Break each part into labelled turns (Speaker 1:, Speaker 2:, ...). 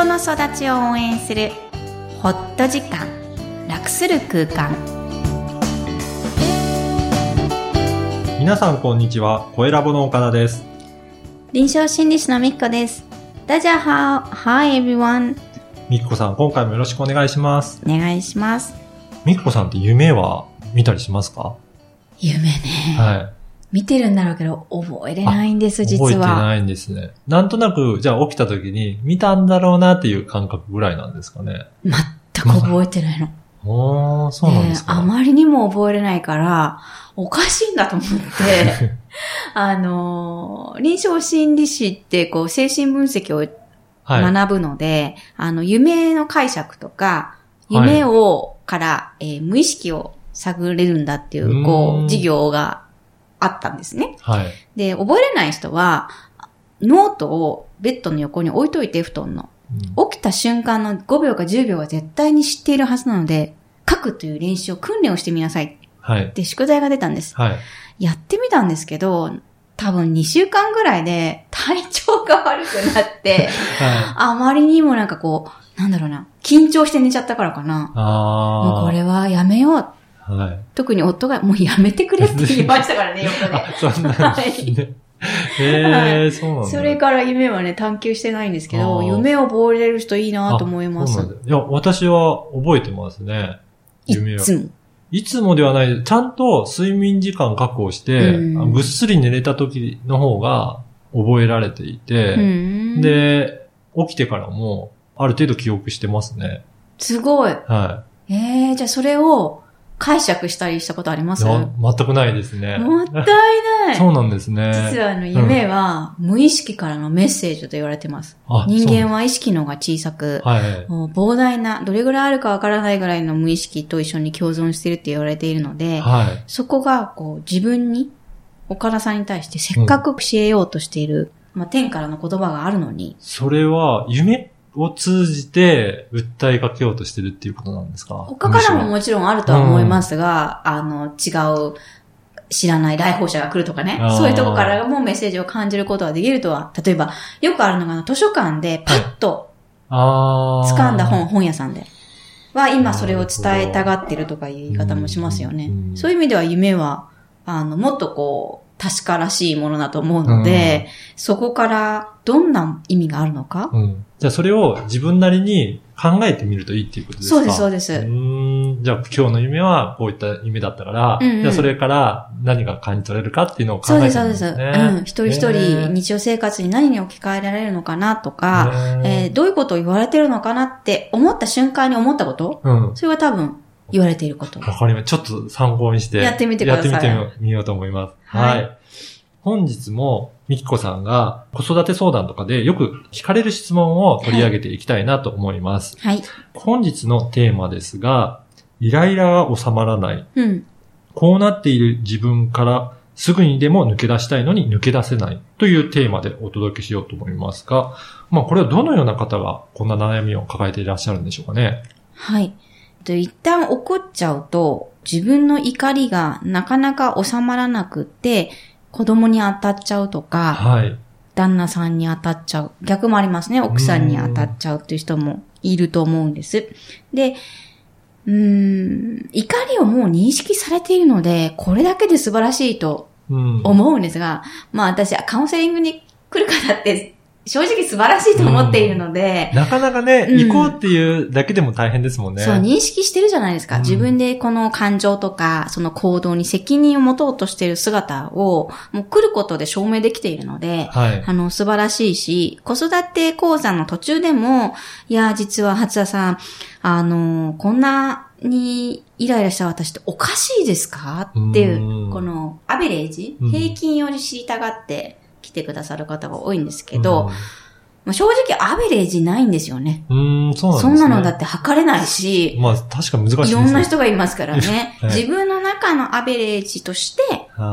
Speaker 1: 人の育ちを応援するホット時間楽する空間
Speaker 2: 皆さんこんにちは、声ラボの岡田です。
Speaker 1: 臨床心理士のみっこです大家好 Hi everyone
Speaker 2: みっこさん、今回もよろしくお願いします。
Speaker 1: お願いします
Speaker 2: みっこさんって夢は見たりしますか？
Speaker 1: 夢ね、
Speaker 2: はい。
Speaker 1: 見てるんだろうけど覚えれないんです実
Speaker 2: 覚えて
Speaker 1: は
Speaker 2: ないんですね。なんとなく、じゃあ起きた時に見たんだろうなっていう感覚ぐらいなんですかね。
Speaker 1: 全く覚えてないの
Speaker 2: おー、そうなんですか。
Speaker 1: ねえあまりにも覚えれないから、おかしいんだと思って、あのー、臨床心理士ってこう精神分析を
Speaker 2: はい。
Speaker 1: 学ぶので、あの、夢の解釈とか、
Speaker 2: はい
Speaker 1: 夢を、から、えー無意識を探れるんだっていうう、こう、授業があったんですね。
Speaker 2: はい。
Speaker 1: で、覚えれない人は、ノートをベッドの横に置いといて、布団の。
Speaker 2: うん
Speaker 1: 起きた瞬間の5秒か10秒は絶対に知っているはずなので、書くという練習を訓練をしてみなさい
Speaker 2: はい
Speaker 1: っ。て宿題が出たんです。
Speaker 2: はい。
Speaker 1: やってみたんですけど、多分2週間ぐらいで体調が悪くなって、
Speaker 2: はい。
Speaker 1: あまりにもなんかこう、なんだろうな、緊張して寝ちゃったからかな。もうこれはやめよう。
Speaker 2: はい。
Speaker 1: 特に夫がもうやめてくれって言いましたからね、横で。
Speaker 2: あ、そうなんですね。えー、そうなんだ。
Speaker 1: それから夢はね、探求してないんですけど、夢を覚えれる人いいなと思います。
Speaker 2: あそうなんだいや、私は覚えてますね。
Speaker 1: い
Speaker 2: 夢を。
Speaker 1: つも。
Speaker 2: いつもではない、ちゃんと睡眠時間確保して、ぐっすり寝れた時の方が覚えられていて、
Speaker 1: うん、
Speaker 2: で、起きてからも、ある程度記憶してますね。
Speaker 1: すごい。
Speaker 2: は
Speaker 1: えー、じゃあそれを解釈したりしたことありま
Speaker 2: い。
Speaker 1: す？
Speaker 2: いや
Speaker 1: も
Speaker 2: 全くないですね。
Speaker 1: ったいない。
Speaker 2: そうなんですね。
Speaker 1: 実はあの夢は無意識からのメッセージと言われてます。
Speaker 2: あ
Speaker 1: 人間
Speaker 2: は、
Speaker 1: は意識の方が小さく、
Speaker 2: はい。
Speaker 1: もう膨大な、どれぐらいあるかわからないぐらいの無意識と一緒に共存してるって言われているので、
Speaker 2: はい。
Speaker 1: そこがこう自分に、岡田さんに対してせっかく教えようとしている、まあ、天からの言葉があるのに、
Speaker 2: それは、夢？を通じて訴えかけようとしてるっていうことなんですか？
Speaker 1: 他からももちろんあるとは思いますが、あの、違う、知らない来訪者が来るとかねそういうとこからもメッセージを感じることができるとは、例えば、よくあるのが図書館でパッと掴んだ本、本屋さんで。は、今それを伝えたがってるとかいう言い方もしますよね。
Speaker 2: うん。
Speaker 1: そういう意味では夢は、あの、もっとこう、確からしいものだと思うので、そこからどんな意味があるのか、
Speaker 2: うん。じゃあそれを自分なりに考えてみるといいっていうことですか？
Speaker 1: そうですそうです
Speaker 2: うーん。じゃあ今日の夢はこういった夢だったから、
Speaker 1: うんうん
Speaker 2: じゃあそれから何が感じ取れるかっていうのを考えてみる
Speaker 1: そうです、そうです。
Speaker 2: ね。
Speaker 1: うん。一人一人
Speaker 2: ね
Speaker 1: 日常生活に何に置き換えられるのかなとか、えーどういうことを言われてるのかなって思った瞬間に思ったこと？
Speaker 2: うん。
Speaker 1: それは多分言われていること。
Speaker 2: わかります。ちょっと参考にして。
Speaker 1: やってみてください
Speaker 2: やってみてみようと思います。
Speaker 1: はい
Speaker 2: はい。本日も、みきこさんが子育て相談とかでよく聞かれる質問を取り上げていきたいなと思います。
Speaker 1: はい。
Speaker 2: 本日のテーマですが、イライラが収まらない。
Speaker 1: うん。
Speaker 2: こうなっている自分からすぐにでも抜け出したいのに抜け出せないというテーマでお届けしようと思いますが、まあこれはどのような方がこんな悩みを抱えていらっしゃるんでしょうかね。
Speaker 1: はい。で一旦怒っちゃうと、自分の怒りがなかなか収まらなくって、子供に当たっちゃうとか、
Speaker 2: はい。
Speaker 1: 旦那さんに当たっちゃう。逆もありますね。奥さんに当たっちゃうっていう人もいると思うんです。で、うーん、怒りをもう認識されているので、これだけで素晴らしいと
Speaker 2: うん。
Speaker 1: 思うんですが、まあ私、カウンセリングに来る方って正直素晴らしいと思っているので、
Speaker 2: なかなかね、
Speaker 1: うん
Speaker 2: 行こうっていうだけでも大変ですもんね。
Speaker 1: そう、認識してるじゃないですか。
Speaker 2: うん
Speaker 1: 自分でこの感情とか、その行動に責任を持とうとしている姿を、もう来ることで証明できているので、
Speaker 2: はい。
Speaker 1: あの、素晴らしいし、子育て講座の途中でも、いや、実は初田さん、あの、こんなにイライラした私っておかしいですか？っていうう、
Speaker 2: ん
Speaker 1: このアベレージ、
Speaker 2: うん
Speaker 1: 平均を知りたがって来てくださる方が多いんですけど、まあ正直アベレージないんですよね。
Speaker 2: うん、うんそうなんです
Speaker 1: そ
Speaker 2: ね。
Speaker 1: んなのだって測れないし、
Speaker 2: まあ確か難しいです
Speaker 1: いろんな人がいますからね。
Speaker 2: はい
Speaker 1: 自分の中のアベレージとして、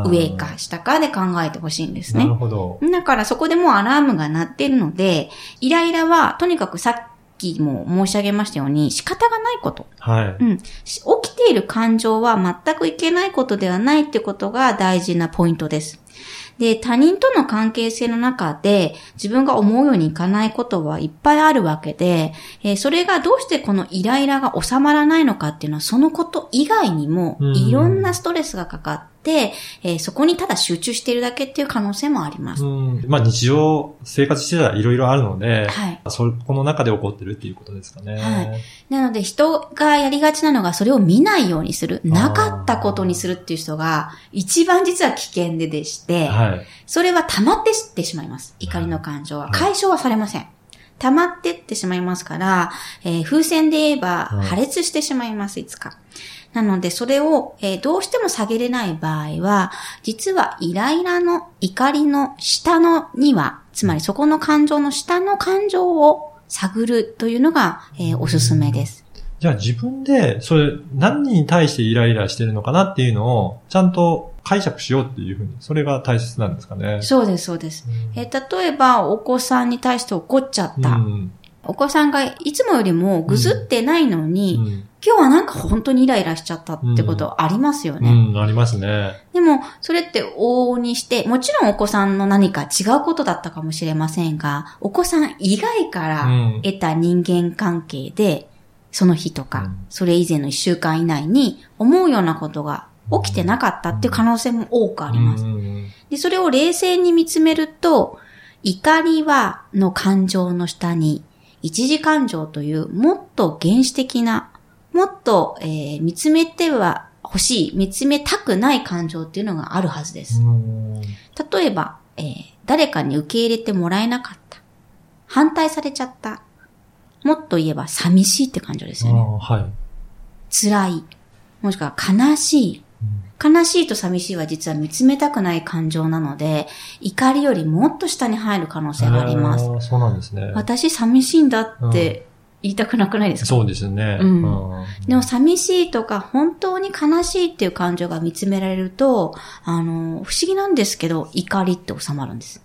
Speaker 1: 上か下かで考えてほしいんですね
Speaker 2: なる。ほど。
Speaker 1: だからそこでもうアラームが鳴ってるので、イライラはとにかくさっきも申し上げましたように仕方がないこと。
Speaker 2: はい。
Speaker 1: うん。し起きている感情は全くいけないことではないってことが大事なポイントです。で、他人との関係性の中で自分が思うようにいかないことはいっぱいあるわけで、えーそれがどうしてこのイライラが収まらないのかっていうのはそのこと以外にも
Speaker 2: うん。
Speaker 1: いろんなストレスがかかって、えーそこにただ集中しているだけっていう可能性もあります。
Speaker 2: うん。まあ日常生活してたらいろいろあるので、
Speaker 1: はい。
Speaker 2: そこの中で起こってるっていうことですかね。
Speaker 1: はいなので人がやりがちなのがそれを見ないようにする、なかったことにするっていう人が一番実は危険ででして、
Speaker 2: はい。
Speaker 1: それは溜まってってしまいます。怒りの感情は。
Speaker 2: はい
Speaker 1: 解消はされません。溜まってってしまいますから、えー風船で言えば
Speaker 2: はい
Speaker 1: 破裂してしまいます、いつか。なので、それを、えーどうしても下げれない場合は、実はイライラの怒りの下のには、つまりそこの感情の下の感情を探るというのが、えーおすすめです。
Speaker 2: じゃあ自分で、それ、何に対してイライラしてるのかなっていうのを、ちゃんと解釈しようっていうふうに、それが大切なんですかね。
Speaker 1: そうです、そうです。えー例えば、お子さんに対して怒っちゃった。
Speaker 2: うん。
Speaker 1: お子さんがいつもよりもぐずってないのに、
Speaker 2: うん。
Speaker 1: 今日はなんか本当にイライラしちゃったってことありますよね。
Speaker 2: うん、ありますね。
Speaker 1: でも、それって往々にして、もちろんお子さんの何か違うことだったかもしれませんが、お子さん以外か
Speaker 2: う
Speaker 1: ら
Speaker 2: ん。
Speaker 1: 得た人間関係で、その日とか、
Speaker 2: うん
Speaker 1: それ以前の一週間以内に思うようなことが起きてなかったっていう可能性も多くあります。
Speaker 2: うん
Speaker 1: で、それを冷静に見つめると、怒りは、の感情の下に、一時感情というもっと原始的な、もっと、えー見つめては欲しい、見つめたくない感情っていうのがあるはずです。
Speaker 2: うん。
Speaker 1: 例えば、えー誰かに受け入れてもらえなかった。反対されちゃった。もっと言えば寂しいって感情ですよね。
Speaker 2: はい。
Speaker 1: 辛い。もしくは悲しい。悲しいと寂しいは実は見つめたくない感情なので、怒りよりもっと下に入る可能性があります。
Speaker 2: そうなんですね。
Speaker 1: 私寂しいんだって言いたくなくないですか、
Speaker 2: そうですね。
Speaker 1: うん
Speaker 2: うん
Speaker 1: でも寂しいとか本当に悲しいっていう感情が見つめられると、あの、不思議なんですけど、怒りって収まるんです。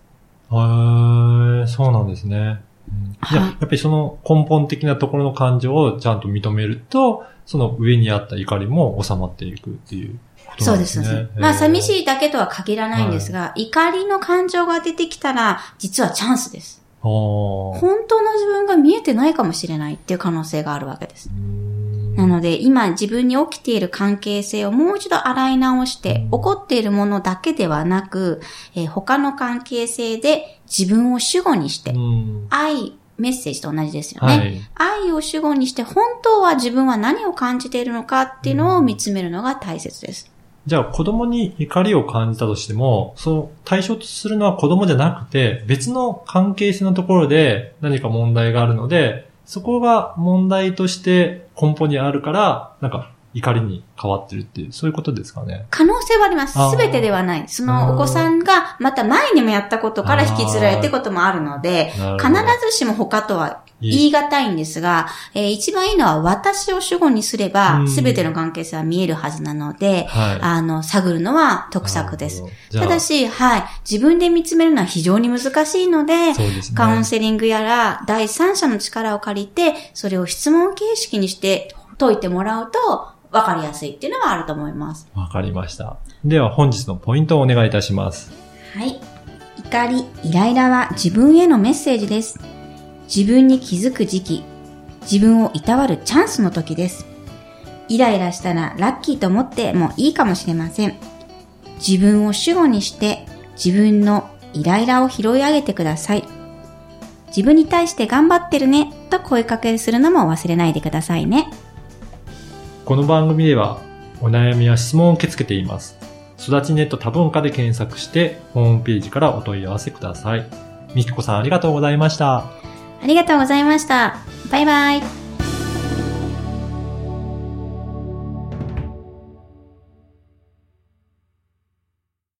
Speaker 2: へーそうなんですね。うんじゃあ、
Speaker 1: はい
Speaker 2: やっぱりその根本的なところの感情をちゃんと認めると、その上にあった怒りも収まっていくっていうこと
Speaker 1: そうんで、
Speaker 2: すね。
Speaker 1: そうです。まあ寂
Speaker 2: い。
Speaker 1: しいだけとは限らないんですが、怒りの感情が出てきたら、実はチャンスです。本当の自分が見えてないかもしれないっていう可能性があるわけです。
Speaker 2: うん
Speaker 1: なので、今自分に起きている関係性をもう一度洗い直して、
Speaker 2: うん
Speaker 1: 起こっているものだけではなく、えー他の関係性で自分を主語にして、
Speaker 2: うん
Speaker 1: 愛、メッセージと同じですよね。
Speaker 2: はい。
Speaker 1: 愛を主語にして、本当は自分は何を感じているのかっていうのを見つめるのが大切です。
Speaker 2: じゃあ子供に怒りを感じたとしても、その対象とするのは子供じゃなくて、別の関係性のところで何か問題があるので、そこが問題として根本にあるから、なんか怒りに変わってるっていう、そういうことですかね。
Speaker 1: 可能性はあります。すべてではない。そのお子さんがまた前にもやったことから引きずられてこともあるので、必ずしも他とは言
Speaker 2: い
Speaker 1: い難いんですが、えー一番いいのは私を主語にすれば
Speaker 2: う、ん
Speaker 1: すべての関係性は見えるはずなので、
Speaker 2: はい。
Speaker 1: あの、探るのは得策ですただし、はい、自分で見つめるのは非常に難しいので、
Speaker 2: ですね。
Speaker 1: カウンセリングやら第三者の力を借りて、それを質問形式にして解いてもらうと分かりやすいっていうのはあると思います。
Speaker 2: わかりました。では本日のポイントをお願いいたします。
Speaker 1: はい。怒り、イライラは自分へのメッセージです。自分に気づく時期、自分をいたわるチャンスの時です。イライラしたらラッキーと思ってもいいかもしれません。自分を主語にして自分のイライラを拾い上げてください。自分に対して頑張ってるねと声かけするのも忘れないでくださいね。
Speaker 2: この番組ではお悩みや質問を受け付けています。育ちネット多文化で検索してホームページからお問い合わせください。みきこさんありがとうございました。
Speaker 1: ありがとうございました。バイバイ。